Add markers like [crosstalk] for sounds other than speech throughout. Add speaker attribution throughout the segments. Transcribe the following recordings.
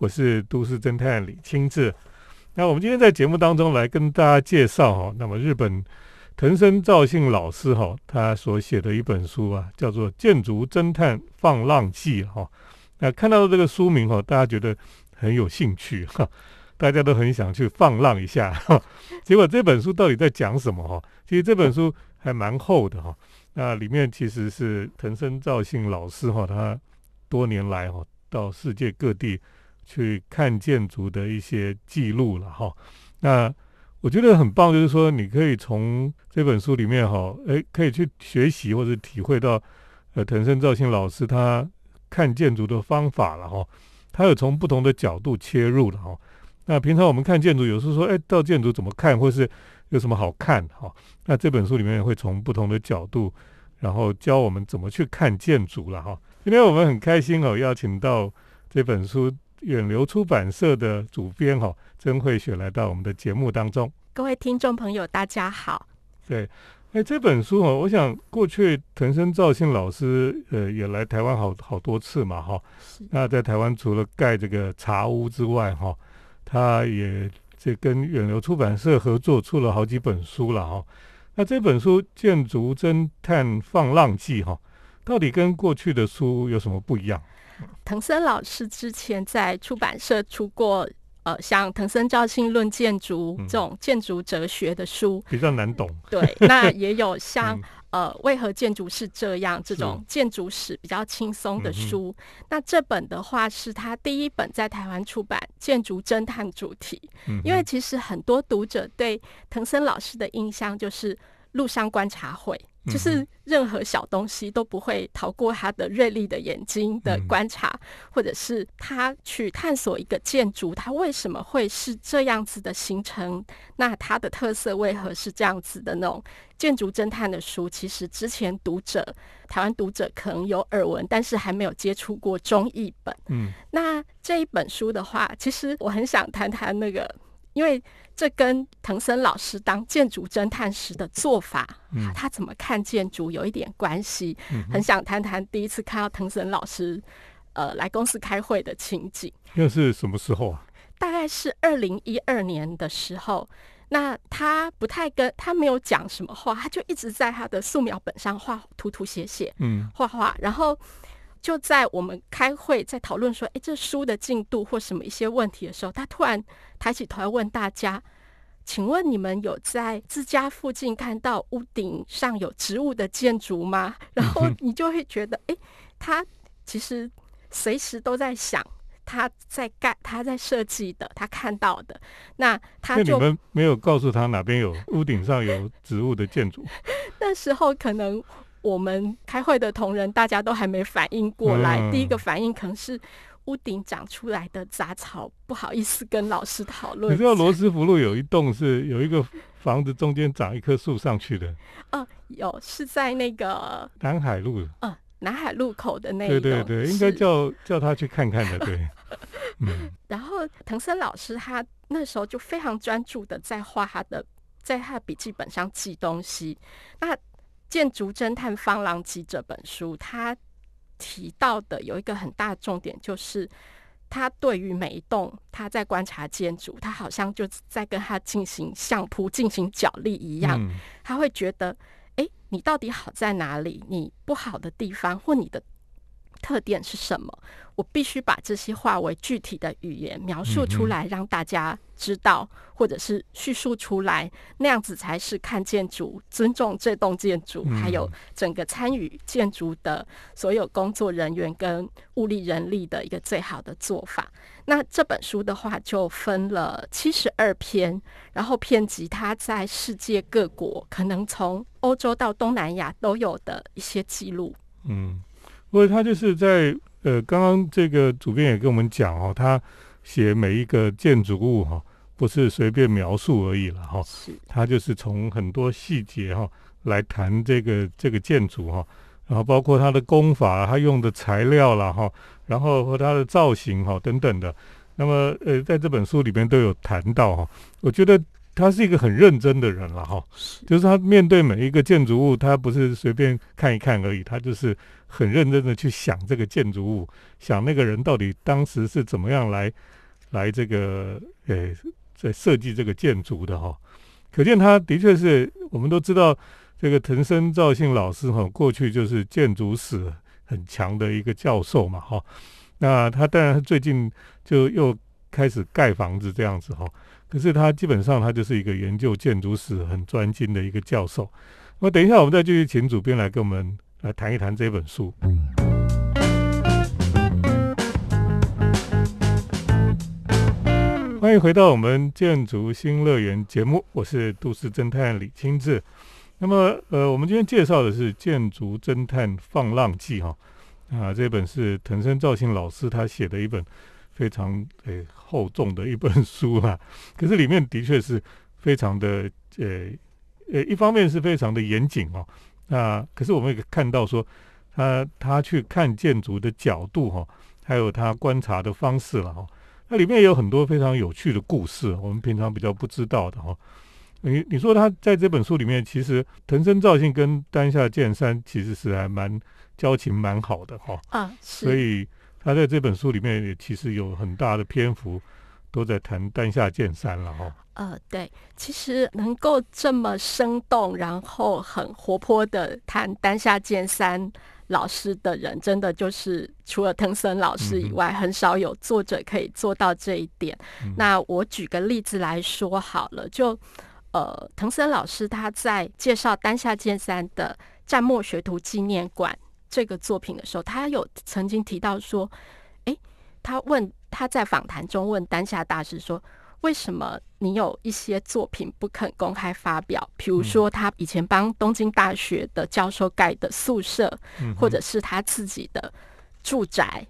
Speaker 1: 我是都市侦探李清志。那我们今天在节目当中来跟大家介绍哈，那么日本藤森照信老师哈，他所写的一本书啊，叫做《建筑侦探放浪记》哈。那看到这个书名哈，大家觉得很有兴趣哈，大家都很想去放浪一下。哈。结果这本书到底在讲什么哈？其实这本书还蛮厚的哈。那里面其实是藤森照信老师哈，他多年来哈到世界各地。去看建筑的一些记录了哈，那我觉得很棒，就是说你可以从这本书里面哈，诶，可以去学习或者体会到，呃，藤森照信老师他看建筑的方法了哈，他有从不同的角度切入了哈。那平常我们看建筑，有时候说，哎，到建筑怎么看，或是有什么好看哈？那这本书里面会从不同的角度，然后教我们怎么去看建筑了哈。今天我们很开心哦，邀请到这本书。远流出版社的主编哈曾慧雪来到我们的节目当中。
Speaker 2: 各位听众朋友，大家好。
Speaker 1: 对，哎，这本书哈，我想过去藤森照信老师呃也来台湾好好多次嘛哈。那在台湾除了盖这个茶屋之外哈，他也这跟远流出版社合作出了好几本书了哈。那这本书《建筑侦探放浪记》哈，到底跟过去的书有什么不一样？
Speaker 2: 藤森老师之前在出版社出过，呃，像《藤森照信论建筑》这种建筑哲学的书，
Speaker 1: 比较难懂。
Speaker 2: 对，那也有 [laughs] 像呃，为何建筑是这样这种建筑史比较轻松的书。那这本的话是他第一本在台湾出版建筑侦探主题，因为其实很多读者对藤森老师的印象就是路上观察会。就是任何小东西都不会逃过他的锐利的眼睛的观察，或者是他去探索一个建筑，它为什么会是这样子的形成？那它的特色为何是这样子的？那种建筑侦探的书，其实之前读者台湾读者可能有耳闻，但是还没有接触过中译本。嗯，那这一本书的话，其实我很想谈谈那个。因为这跟藤森老师当建筑侦探时的做法，他怎么看建筑有一点关系。很想谈谈第一次看到藤森老师，呃，来公司开会的情景。
Speaker 1: 那是什么时候啊？
Speaker 2: 大概是二零一二年的时候。那他不太跟他没有讲什么话，他就一直在他的素描本上画涂涂写写，嗯，画画，然后。就在我们开会在讨论说，哎，这书的进度或什么一些问题的时候，他突然抬起头来问大家：“请问你们有在自家附近看到屋顶上有植物的建筑吗？” [laughs] 然后你就会觉得，哎，他其实随时都在想他在干、他在设计的、他看到的。那他
Speaker 1: 就你们没有告诉他哪边有屋顶上有植物的建筑？[laughs]
Speaker 2: 那时候可能。我们开会的同仁，大家都还没反应过来。第一个反应可能是屋顶长出来的杂草，不好意思跟老师讨论。
Speaker 1: 你知道罗斯福路有一栋是有一个房子中间长一棵树上去的？
Speaker 2: 嗯，[laughs] 有是在那个
Speaker 1: 南海路。
Speaker 2: 嗯，南海路口的那
Speaker 1: 对对对，应该叫叫他去看看的。对，[laughs]
Speaker 2: 嗯。然后藤森老师他那时候就非常专注的在画他的，在他的笔记本上记东西。那《建筑侦探方朗吉》这本书，他提到的有一个很大的重点，就是他对于每一栋他在观察建筑，他好像就在跟他进行相扑、进行角力一样。他会觉得，哎，你到底好在哪里？你不好的地方或你的特点是什么？我必须把这些化为具体的语言描述出来，让大家知道，或者是叙述出来，那样子才是看建筑、尊重这栋建筑，还有整个参与建筑的所有工作人员跟物力人力的一个最好的做法。那这本书的话，就分了七十二篇，然后遍及它在世界各国，可能从欧洲到东南亚都有的一些记录。
Speaker 1: 嗯，不过他就是在。呃，刚刚这个主编也跟我们讲哦，他写每一个建筑物哈，不是随便描述而已了哈，他就是从很多细节哈来谈这个这个建筑哈，然后包括它的工法，他用的材料了哈，然后和它的造型哈等等的，那么呃，在这本书里面都有谈到哈，我觉得。他是一个很认真的人了哈，就是他面对每一个建筑物，他不是随便看一看而已，他就是很认真的去想这个建筑物，想那个人到底当时是怎么样来来这个诶在设计这个建筑的哈。可见他的确是我们都知道这个藤森照信老师哈，过去就是建筑史很强的一个教授嘛哈。那他当然最近就又开始盖房子这样子哈。可是他基本上他就是一个研究建筑史很专精的一个教授。那等一下我们再继续请主编来跟我们来谈一谈这本书。欢迎回到我们建筑新乐园节目，我是都市侦探李清志。那么，呃，我们今天介绍的是《建筑侦探放浪记》哈啊，这本是藤森照信老师他写的一本非常诶厚重的一本书啊。[laughs] 可是里面的确是非常的呃呃，一方面是非常的严谨哦。那可是我们也看到说，他他去看建筑的角度哈，还有他观察的方式了哈。那里面也有很多非常有趣的故事，我们平常比较不知道的哈。你你说他在这本书里面，其实藤森造信跟丹下健三其实是还蛮交情蛮好的哈。
Speaker 2: 啊，
Speaker 1: 所以他在这本书里面也其实有很大的篇幅都在谈丹下健三了哈。
Speaker 2: 呃，对，其实能够这么生动，然后很活泼的谈丹下健三。老师的人真的就是除了藤森老师以外，很少有作者可以做到这一点。那我举个例子来说好了，就呃，藤森老师他在介绍丹下健三的《战末学徒纪念馆》这个作品的时候，他有曾经提到说，诶，他问他在访谈中问丹下大师说。为什么你有一些作品不肯公开发表？比如说，他以前帮东京大学的教授盖的宿舍，或者是他自己的住宅，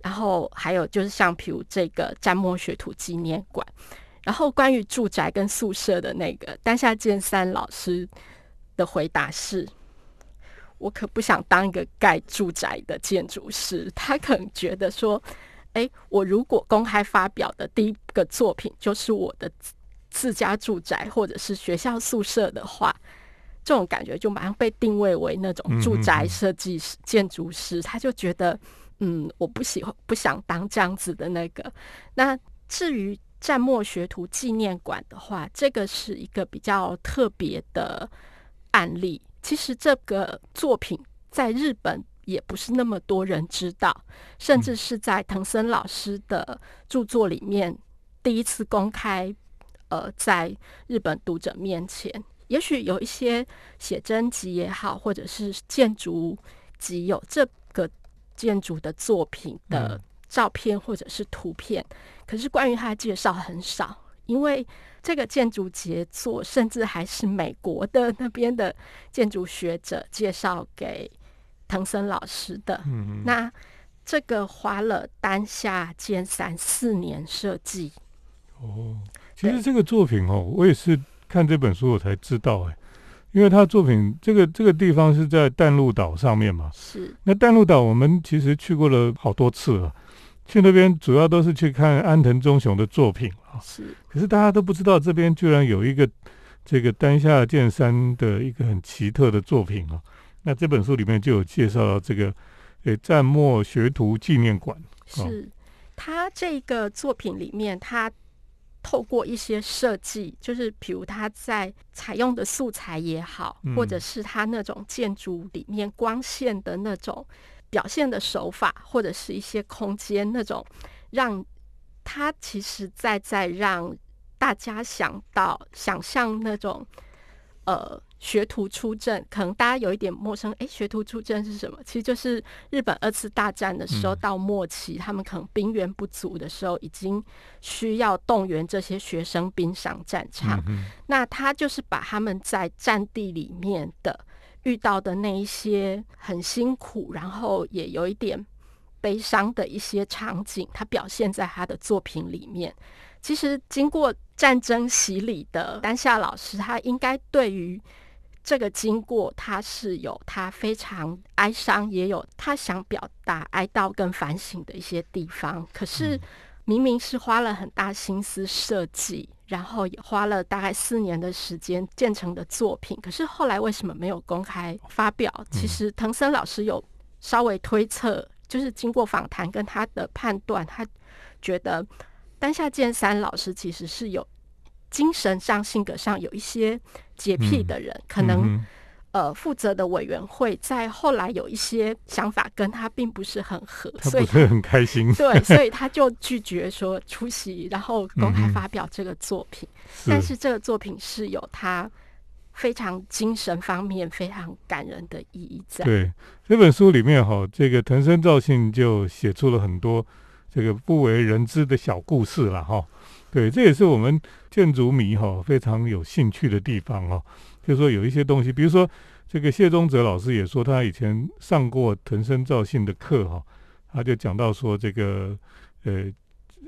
Speaker 2: 然后还有就是像比如这个詹墨学徒纪念馆。然后关于住宅跟宿舍的那个丹下健三老师的回答是：我可不想当一个盖住宅的建筑师。他可能觉得说。哎，我如果公开发表的第一个作品就是我的自家住宅或者是学校宿舍的话，这种感觉就马上被定位为那种住宅设计师、建筑师，他就觉得，嗯，我不喜欢、不想当这样子的那个。那至于战末学徒纪念馆的话，这个是一个比较特别的案例。其实这个作品在日本。也不是那么多人知道，甚至是在藤森老师的著作里面第一次公开，呃，在日本读者面前，也许有一些写真集也好，或者是建筑集有这个建筑的作品的照片或者是图片，可是关于他的介绍很少，因为这个建筑杰作甚至还是美国的那边的建筑学者介绍给。藤森老师的，嗯那这个花了丹下健三四年设计。
Speaker 1: 哦，其实这个作品哦，我也是看这本书我才知道哎，因为他作品这个这个地方是在淡路岛上面嘛。
Speaker 2: 是。
Speaker 1: 那淡路岛我们其实去过了好多次了，去那边主要都是去看安藤忠雄的作品啊。
Speaker 2: 是。
Speaker 1: 可是大家都不知道这边居然有一个这个丹下健三的一个很奇特的作品啊。那这本书里面就有介绍这个，诶，战末学徒纪念馆。
Speaker 2: 是他这个作品里面，他透过一些设计，就是比如他在采用的素材也好，或者是他那种建筑里面光线的那种表现的手法，或者是一些空间那种，让他其实在在让大家想到想象那种，呃。学徒出阵，可能大家有一点陌生。哎，学徒出阵是什么？其实就是日本二次大战的时候到末期，他们可能兵源不足的时候，已经需要动员这些学生兵上战场。那他就是把他们在战地里面的遇到的那一些很辛苦，然后也有一点悲伤的一些场景，他表现在他的作品里面。其实经过战争洗礼的丹下老师，他应该对于这个经过，他是有他非常哀伤，也有他想表达哀悼跟反省的一些地方。可是明明是花了很大心思设计，然后也花了大概四年的时间建成的作品，可是后来为什么没有公开发表？其实藤森老师有稍微推测，就是经过访谈跟他的判断，他觉得丹下健三老师其实是有精神上、性格上有一些洁癖的人，可能。
Speaker 1: 嗯
Speaker 2: 呃，负责的委员会在后来有一些想法跟他并不是很合，所以
Speaker 1: 他不是很开心，
Speaker 2: 对，[laughs] 所以他就拒绝说出席，然后公开发表这个作品。但是这个作品是有他非常精神方面非常感人的意义在。
Speaker 1: 对这本书里面哈，这个藤森照信就写出了很多这个不为人知的小故事了哈。对，这也是我们建筑迷哈非常有兴趣的地方哦。就是说有一些东西，比如说这个谢宗泽老师也说，他以前上过藤森造信的课哈，他就讲到说这个呃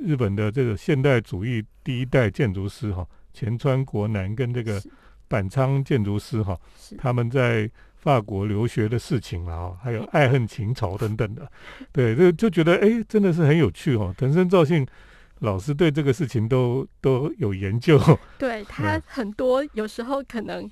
Speaker 1: 日本的这个现代主义第一代建筑师哈，前川国男跟这个板仓建筑师哈，
Speaker 2: 是
Speaker 1: 他们在法国留学的事情了哈，还有爱恨情仇等等的，[laughs] 对，这就觉得哎，真的是很有趣哦。藤森造信老师对这个事情都 [laughs] 都有研究，
Speaker 2: 对 [laughs] 他很多有时候可能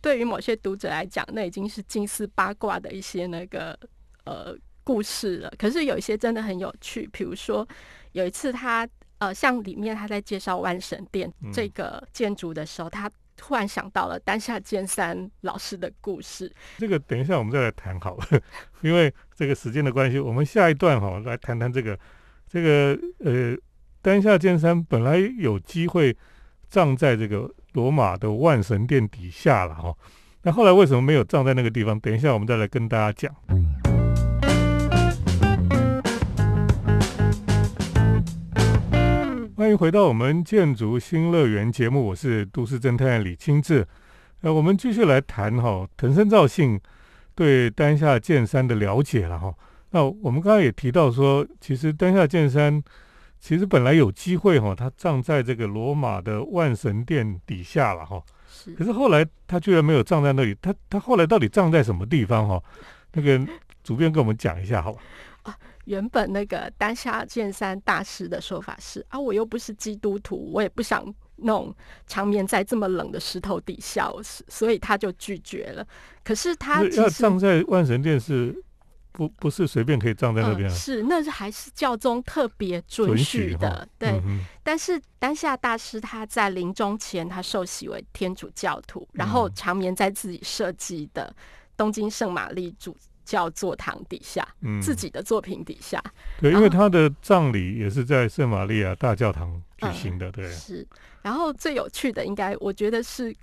Speaker 2: 对于某些读者来讲，那已经是近似八卦的一些那个呃故事了。可是有一些真的很有趣，比如说有一次他呃像里面他在介绍万神殿
Speaker 1: 嗯
Speaker 2: 这个建筑的时候，他突然想到了丹下健三老师的故事。
Speaker 1: 这个等一下我们再来谈好了，[laughs] 因为这个时间的关系，我们下一段哈、来谈谈这个这个呃丹下健三本来有机会葬在这个罗马的万神殿底下了哈、那后来为什么没有葬在那个地方？等一下我们再来跟大家讲。欢迎回到我们建筑新乐园节目，我是都市侦探李清志。呃，我们继续来谈哈、藤森照信对丹下健三的了解了哈、那我们刚刚也提到说，其实丹下健三其实本来有机会哈、他葬在这个罗马的万神殿底下了哈、
Speaker 2: 是
Speaker 1: 可是后来他居然没有葬在那里，他他后来到底葬在什么地方哈、那个主编跟我们讲一下好吧？
Speaker 2: 原本那个丹下健三大师的说法是啊，我又不是基督徒，我也不想弄长眠在这么冷的石头底下，是所以他就拒绝了。可是他
Speaker 1: 是要葬在万神殿是不不是随便可以葬在那边啊？
Speaker 2: 嗯是那是还是教宗特别准
Speaker 1: 准
Speaker 2: 许的对。
Speaker 1: 嗯
Speaker 2: 但是丹下大师他在临终前，他受洗为天主教徒，然后
Speaker 1: 嗯
Speaker 2: 长眠在自己设计的东京圣玛丽主教座堂底下，
Speaker 1: 嗯
Speaker 2: 自己的作品底下。
Speaker 1: 对，因为他的葬礼也是在圣玛利亚大教堂举行的，对，
Speaker 2: 是，然后最有趣的应该我觉得是，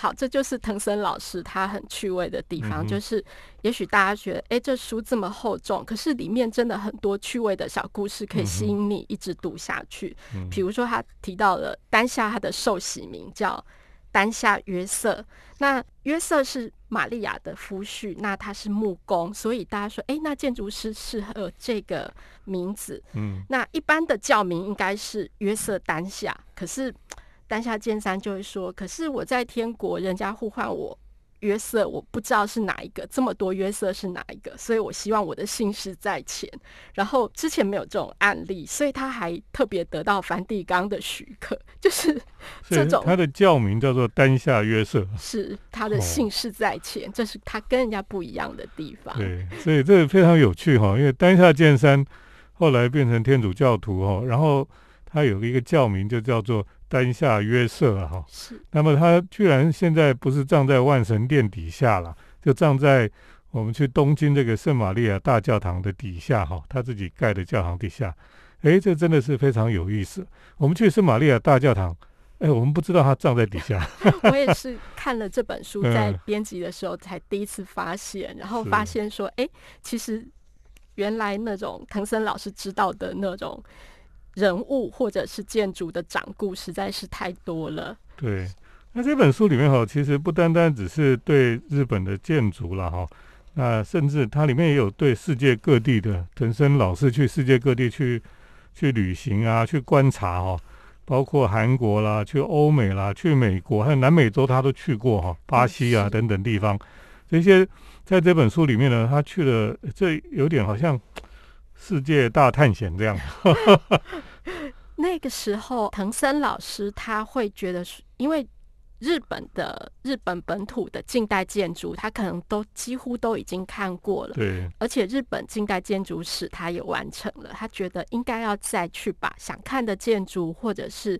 Speaker 2: 好，这就是藤森老师他很趣味的地方，
Speaker 1: 嗯
Speaker 2: 就是也许大家觉得，哎，这书这么厚重，可是里面真的很多趣味的小故事可以吸引你一直读下去。
Speaker 1: 嗯
Speaker 2: 比如说，他提到了丹下他的受洗名叫丹下约瑟，那约瑟是玛利亚的夫婿，那他是木工，所以大家说，哎，那建筑师适合这个名字。
Speaker 1: 嗯
Speaker 2: 那一般的教名应该是约瑟丹下，可是丹下健三就会说，可是我在天国，人家呼唤我约瑟，我不知道是哪一个，这么多约瑟是哪一个，所以我希望我的姓氏在前。然后之前没有这种案例，所以他还特别得到梵蒂冈的许可，[laughs] 就是这种
Speaker 1: 他的教名叫做丹下约瑟，
Speaker 2: 是他的
Speaker 1: 哦
Speaker 2: 姓氏在前，这是他跟人家不一样的地方。
Speaker 1: 对，所以这个非常有趣哈，因为丹下健三后来变成天主教徒哈，然后他有一个教名就叫做丹下约瑟啊哈，
Speaker 2: 是
Speaker 1: 那么他居然现在不是葬在万神殿底下了，就葬在我们去东京这个圣玛利亚大教堂的底下哈，他自己盖的教堂底下。诶，这真的是非常有意思。我们去圣玛利亚大教堂，哎，我们不知道他葬在底下。[laughs]
Speaker 2: 我也是看了这本书，在
Speaker 1: 嗯
Speaker 2: 编辑的时候才第一次发现，然后发现说，哎、其实原来那种藤森老师知道的那种人物或者是建筑的掌故实在是太多了。
Speaker 1: 对，那这本书里面哈，其实不单单只是对日本的建筑了哈，那甚至它里面也有对世界各地的藤森老师去世界各地去去旅行啊，去观察哈，包括韩国啦、去欧美啦、去美国，还有南美洲他都去过哈，巴西啊等等地方，这些在这本书里面呢，他去了，这有点好像世界大探险这样。[laughs]
Speaker 2: 那个时候，藤森老师他会觉得是，因为日本的日本本土的近代建筑，他可能都几乎都已经看过了。
Speaker 1: 对，
Speaker 2: 而且日本近代建筑史他也完成了，他觉得应该要再去把想看的建筑或者是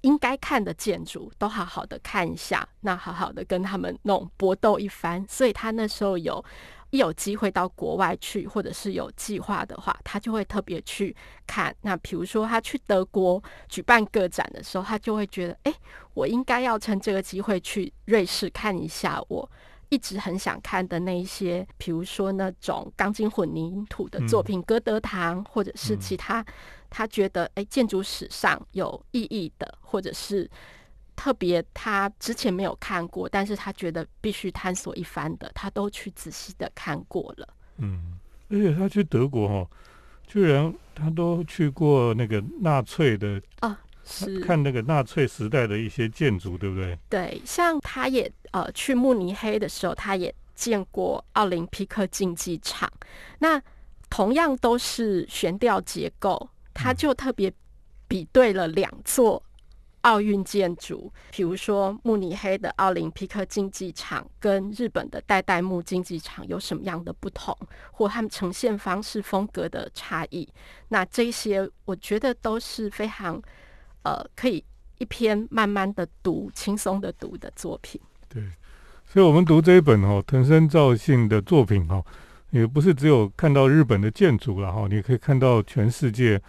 Speaker 2: 应该看的建筑都好好的看一下，那好好的跟他们弄搏斗一番。所以他那时候有。一有机会到国外去，或者是有计划的话，他就会特别去看。那比如说他去德国举办个展的时候，他就会觉得，哎，我应该要趁这个机会去瑞士看一下我一直很想看的那一些，比如说那种钢筋混凝土的作品，歌德堂，或者是其他他觉得哎建筑史上有意义的，或者是。特别他之前没有看过，但是他觉得必须探索一番的，他都去仔细的看过了。
Speaker 1: 嗯，而且他去德国哈，居然他都去过那个纳粹的
Speaker 2: 啊，是
Speaker 1: 看那个纳粹时代的一些建筑，对不对？
Speaker 2: 对，像他也呃去慕尼黑的时候，他也见过奥林匹克竞技场，那同样都是悬吊结构，他就特别比对了两座。奥运建筑，比如说慕尼黑的奥林匹克竞技场跟日本的代代木竞技场有什么样的不同，或他们呈现方式风格的差异？那这些我觉得都是非常呃可以一篇慢慢的读、轻松的读的作品。
Speaker 1: 对，所以我们读这一本哦，藤森照信的作品哦，也不是只有看到日本的建筑了哈，你可以看到全世界。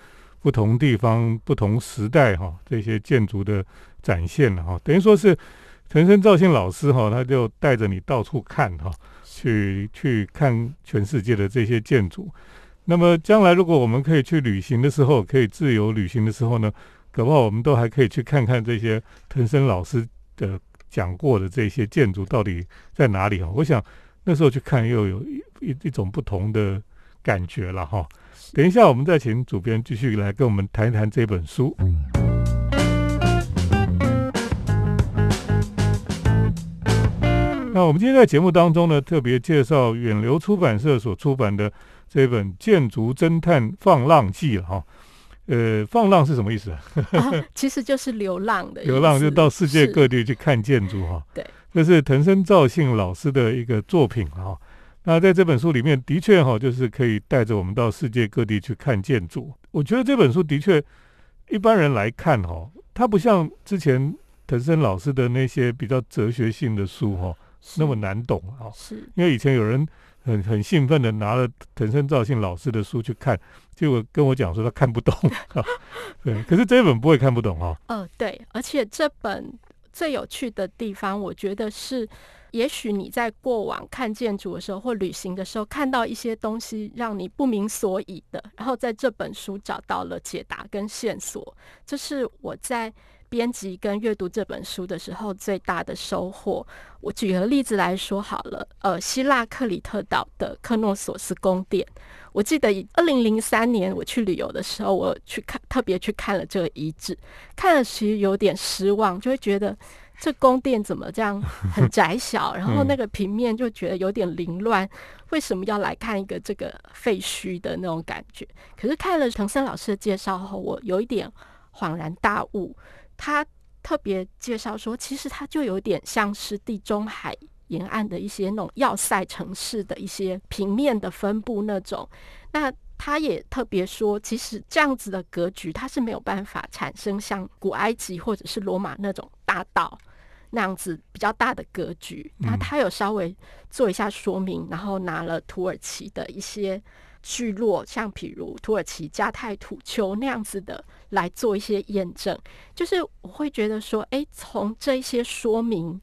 Speaker 1: 不同地方、不同时代，哈，这些建筑的展现了哈，等于说是陈升赵信老师哈，他就带着你到处看哈，去去看全世界的这些建筑。那么将来如果我们可以去旅行的时候，可以自由旅行的时候呢，搞不好我们都还可以去看看这些藤森老师的讲过的这些建筑到底在哪里哈。我想那时候去看又有一一一种不同的感觉了哈。等一下，我们再请主编继续来跟我们谈一谈这本书。那我们今天在节目当中呢，特别介绍远流出版社所出版的这本《建筑侦探放浪记》了哈。呃，放浪是什么意思啊？
Speaker 2: 其实就是流浪的，[laughs]
Speaker 1: 流浪就到世界各地去看建筑哈。
Speaker 2: 对，
Speaker 1: 这是藤森照信老师的一个作品哈。那在这本书里面，的确哈，就是可以带着我们到世界各地去看建筑。我觉得这本书的确，一般人来看哈，它不像之前藤森老师的那些比较哲学性的书哈，那么难懂啊。
Speaker 2: 是，
Speaker 1: 因为以前有人很很兴奋的拿了藤森照信老师的书去看，结果跟我讲说他看不懂。[laughs] 对，可是这本不会看不懂哈。
Speaker 2: 嗯，对，而且这本最有趣的地方，我觉得是。也许你在过往看建筑的时候，或旅行的时候，看到一些东西让你不明所以的，然后在这本书找到了解答跟线索，这是我在编辑跟阅读这本书的时候最大的收获。我举个例子来说好了，呃，希腊克里特岛的克诺索斯宫殿，我记得二零零三年我去旅游的时候，我去看，特别去看了这个遗址，看了其实有点失望，就会觉得。这宫殿怎么这样很窄小？然后那个平面就觉得有点凌乱。为什么要来看一个这个废墟的那种感觉？可是看了藤森老师的介绍后，我有一点恍然大悟。他特别介绍说，其实它就有点像是地中海沿岸的一些那种要塞城市的一些平面的分布那种。那他也特别说，其实这样子的格局，它是没有办法产生像古埃及或者是罗马那种大道。那样子比较大的格局，那他有稍微做一下说明，然后拿了土耳其的一些聚落，像譬如土耳其加泰土丘那样子的来做一些验证。就是我会觉得说，哎，从这一些说明，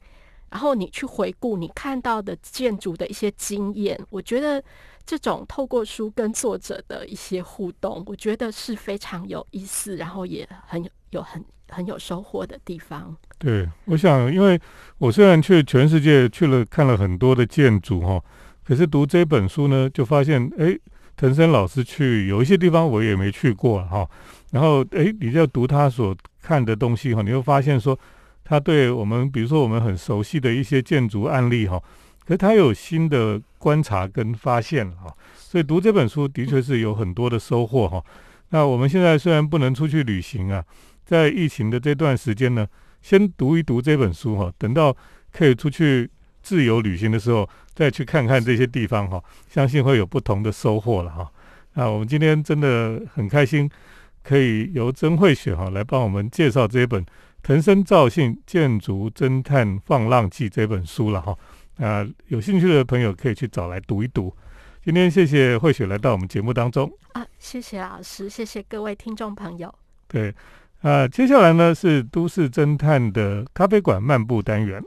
Speaker 2: 然后你去回顾你看到的建筑的一些经验，我觉得这种透过书跟作者的一些互动，我觉得是非常有意思，然后也很有很很有收获的地方。
Speaker 1: 对，我想，因为我虽然去全世界去了看了很多的建筑哈，可是读这本书呢，就发现，哎，藤森老师去有一些地方我也没去过哈，然后，哎，你要读他所看的东西哈，你会发现说，他对我们，比如说我们很熟悉的一些建筑案例哈，可是他有新的观察跟发现哈，所以读这本书的确是有很多的收获哈。那我们现在虽然不能出去旅行啊，在疫情的这段时间呢。先读一读这本书哈，等到可以出去自由旅行的时候，再去看看这些地方哈，相信会有不同的收获了哈。那我们今天真的很开心，可以由曾慧雪哈来帮我们介绍这本《藤森造信建筑侦探放浪记》这本书了哈。啊，有兴趣的朋友可以去找来读一读。今天谢谢慧雪来到我们节目当中
Speaker 2: 啊，谢谢老师，谢谢各位听众朋友。
Speaker 1: 对，啊，接下来呢是都市侦探的咖啡馆漫步单元。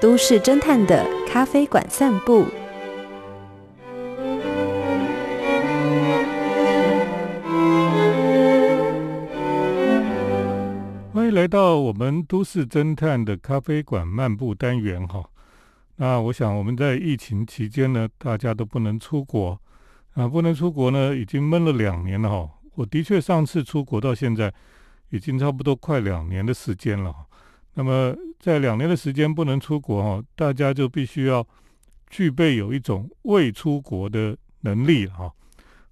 Speaker 3: 都市侦探的咖啡馆散步。
Speaker 1: 来到我们都市侦探的咖啡馆漫步单元哈。那我想我们在疫情期间呢，大家都不能出国啊，不能出国呢，已经闷了两年了哈。我的确上次出国到现在，已经差不多快两年的时间了。那么在两年的时间不能出国哈，大家就必须要具备有一种未出国的能力哈。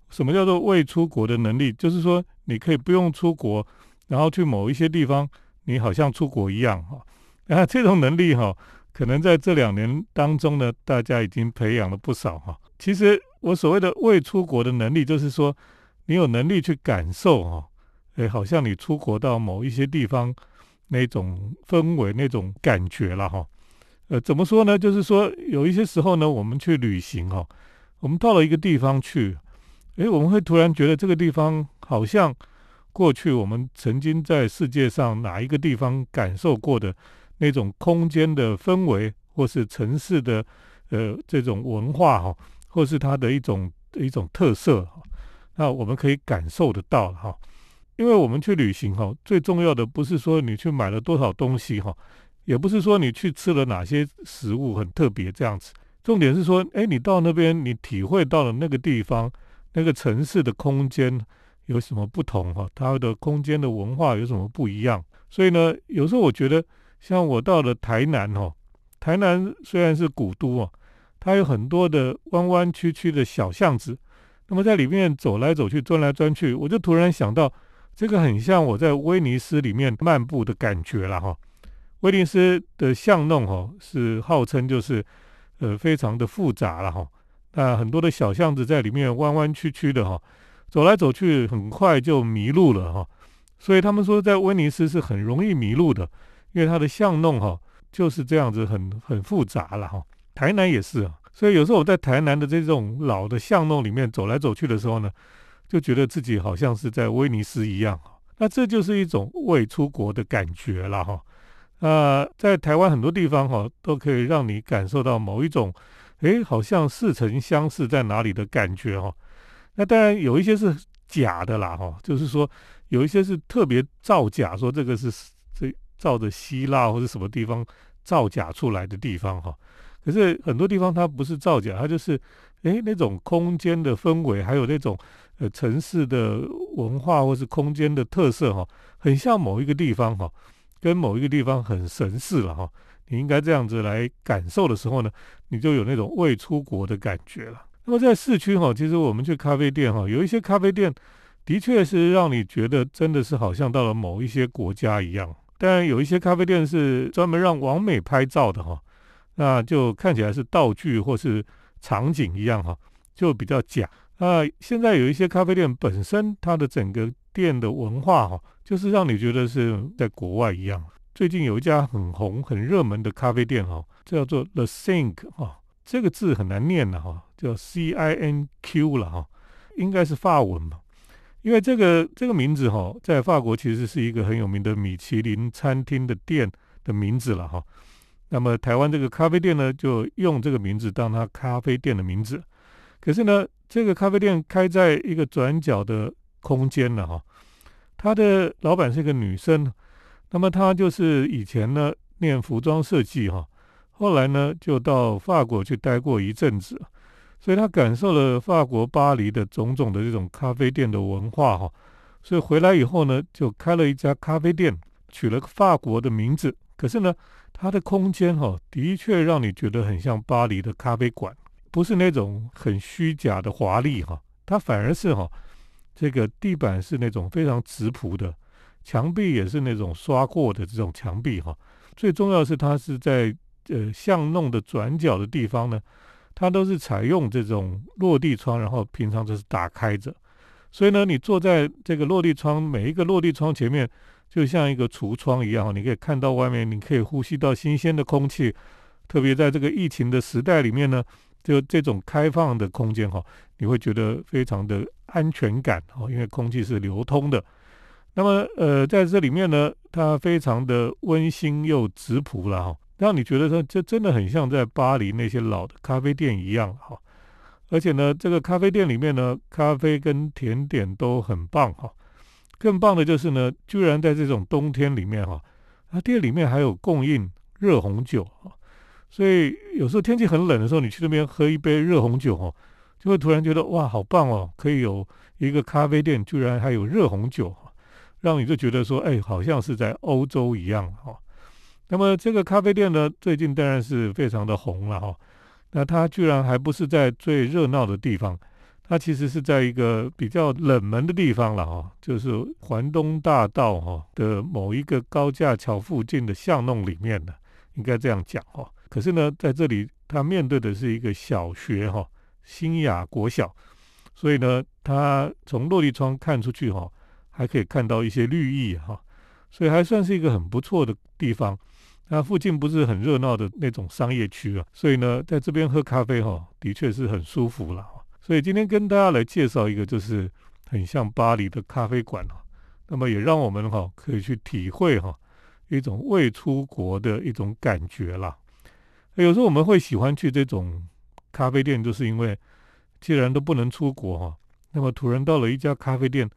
Speaker 1: 什么叫做未出国的能力？就是说你可以不用出国。然后去某一些地方，你好像出国一样哈。那 [laughs] 这种能力哈，可能在这两年当中呢，大家已经培养了不少哈。其实我所谓的未出国的能力，就是说你有能力去感受哈，哎，好像你出国到某一些地方那种氛围、那种感觉了哈。呃，怎么说呢？就是说有一些时候呢，我们去旅行哈，我们到了一个地方去，哎，我们会突然觉得这个地方好像。过去我们曾经在世界上哪一个地方感受过的那种空间的氛围，或是城市的呃这种文化哈，或是它的一种一种特色哈，那我们可以感受得到哈。因为我们去旅行哈，最重要的不是说你去买了多少东西哈，也不是说你去吃了哪些食物很特别这样子，重点是说，哎，你到那边你体会到了那个地方那个城市的空间。有什么不同哈？它的空间的文化有什么不一样？所以呢，有时候我觉得，像我到了台南哈，台南虽然是古都啊，它有很多的弯弯曲曲的小巷子，那么在里面走来走去、钻来钻去，我就突然想到，这个很像我在威尼斯里面漫步的感觉了哈。威尼斯的巷弄哈，是号称就是呃非常的复杂了哈，那很多的小巷子在里面弯弯曲曲的哈。走来走去，很快就迷路了哈，所以他们说在威尼斯是很容易迷路的，因为它的巷弄哈就是这样子，很很复杂了哈。台南也是啊，所以有时候我在台南的这种老的巷弄里面走来走去的时候呢，就觉得自己好像是在威尼斯一样。那这就是一种未出国的感觉了哈。那在台湾很多地方哈，都可以让你感受到某一种，诶，好像似曾相识在哪里的感觉哈。那当然有一些是假的啦，哈，就是说有一些是特别造假，说这个是这照着希腊或者什么地方造假出来的地方，哈。可是很多地方它不是造假，它就是诶那种空间的氛围，还有那种呃城市的文化或是空间的特色，哈，很像某一个地方，哈，跟某一个地方很神似了，哈。你应该这样子来感受的时候呢，你就有那种未出国的感觉了。那么在市区哈，其实我们去咖啡店哈，有一些咖啡店的确是让你觉得真的是好像到了某一些国家一样。但有一些咖啡店是专门让网美拍照的哈，那就看起来是道具或是场景一样哈，就比较假。那现在有一些咖啡店本身它的整个店的文化哈，就是让你觉得是在国外一样。最近有一家很红很热门的咖啡店哈，叫做 The Sink 哈。这个字很难念的哈，叫 C I N Q 了哈，应该是法文吧？因为这个这个名字哈，在法国其实是一个很有名的米其林餐厅的店的名字了哈。那么台湾这个咖啡店呢，就用这个名字当它咖啡店的名字。可是呢，这个咖啡店开在一个转角的空间了哈。他的老板是一个女生，那么她就是以前呢念服装设计哈。后来呢，就到法国去待过一阵子，所以他感受了法国巴黎的种种的这种咖啡店的文化哈。所以回来以后呢，就开了一家咖啡店，取了个法国的名字。可是呢，它的空间哈，的确让你觉得很像巴黎的咖啡馆，不是那种很虚假的华丽哈，它反而是哈这个地板是那种非常直朴的，墙壁也是那种刷过的这种墙壁哈。最重要是，它是在呃巷弄的转角的地方呢，它都是采用这种落地窗，然后平常就是打开着。所以呢，你坐在这个落地窗，每一个落地窗前面，就像一个橱窗一样，你可以看到外面，你可以呼吸到新鲜的空气。特别在这个疫情的时代里面呢，就这种开放的空间哈，你会觉得非常的安全感哦，因为空气是流通的。那么呃，在这里面呢，它非常的温馨又质朴了哈，让你觉得说这真的很像在巴黎那些老的咖啡店一样哈。而且呢，这个咖啡店里面呢，咖啡跟甜点都很棒哈。更棒的就是呢，居然在这种冬天里面哈，它店里面还有供应热红酒哈。所以有时候天气很冷的时候，你去那边喝一杯热红酒哦，就会突然觉得哇，好棒哦！可以有一个咖啡店，居然还有热红酒，让你就觉得说，哎，好像是在欧洲一样哈。那么这个咖啡店呢，最近当然是非常的红了哈。那它居然还不是在最热闹的地方，它其实是在一个比较冷门的地方了哈，就是环东大道哈的某一个高架桥附近的巷弄里面的，应该这样讲哈。可是呢，在这里它面对的是一个小学哈，新雅国小，所以呢，它从落地窗看出去哈，还可以看到一些绿意哈，所以还算是一个很不错的地方。那附近不是很热闹的那种商业区啊，所以呢，在这边喝咖啡哈，的确是很舒服了。所以今天跟大家来介绍一个，就是很像巴黎的咖啡馆哈。那么也让我们哈可以去体会哈一种未出国的一种感觉啦。有时候我们会喜欢去这种咖啡店，就是因为既然都不能出国哈，那么突然到了一家咖啡店，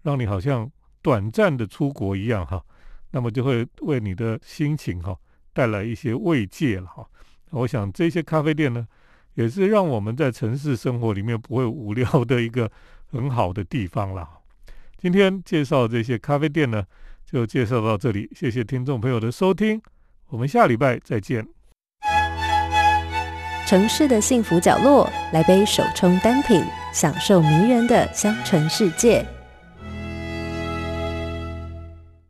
Speaker 1: 让你好像短暂的出国一样哈。那么就会为你的心情哈带来一些慰藉了哈。我想这些咖啡店呢，也是让我们在城市生活里面不会无聊的一个很好的地方了。今天介绍这些咖啡店呢，就介绍到这里。谢谢听众朋友的收听，我们下礼拜再见。
Speaker 3: 城市的幸福角落，来杯手冲单品，享受迷人的香醇世界。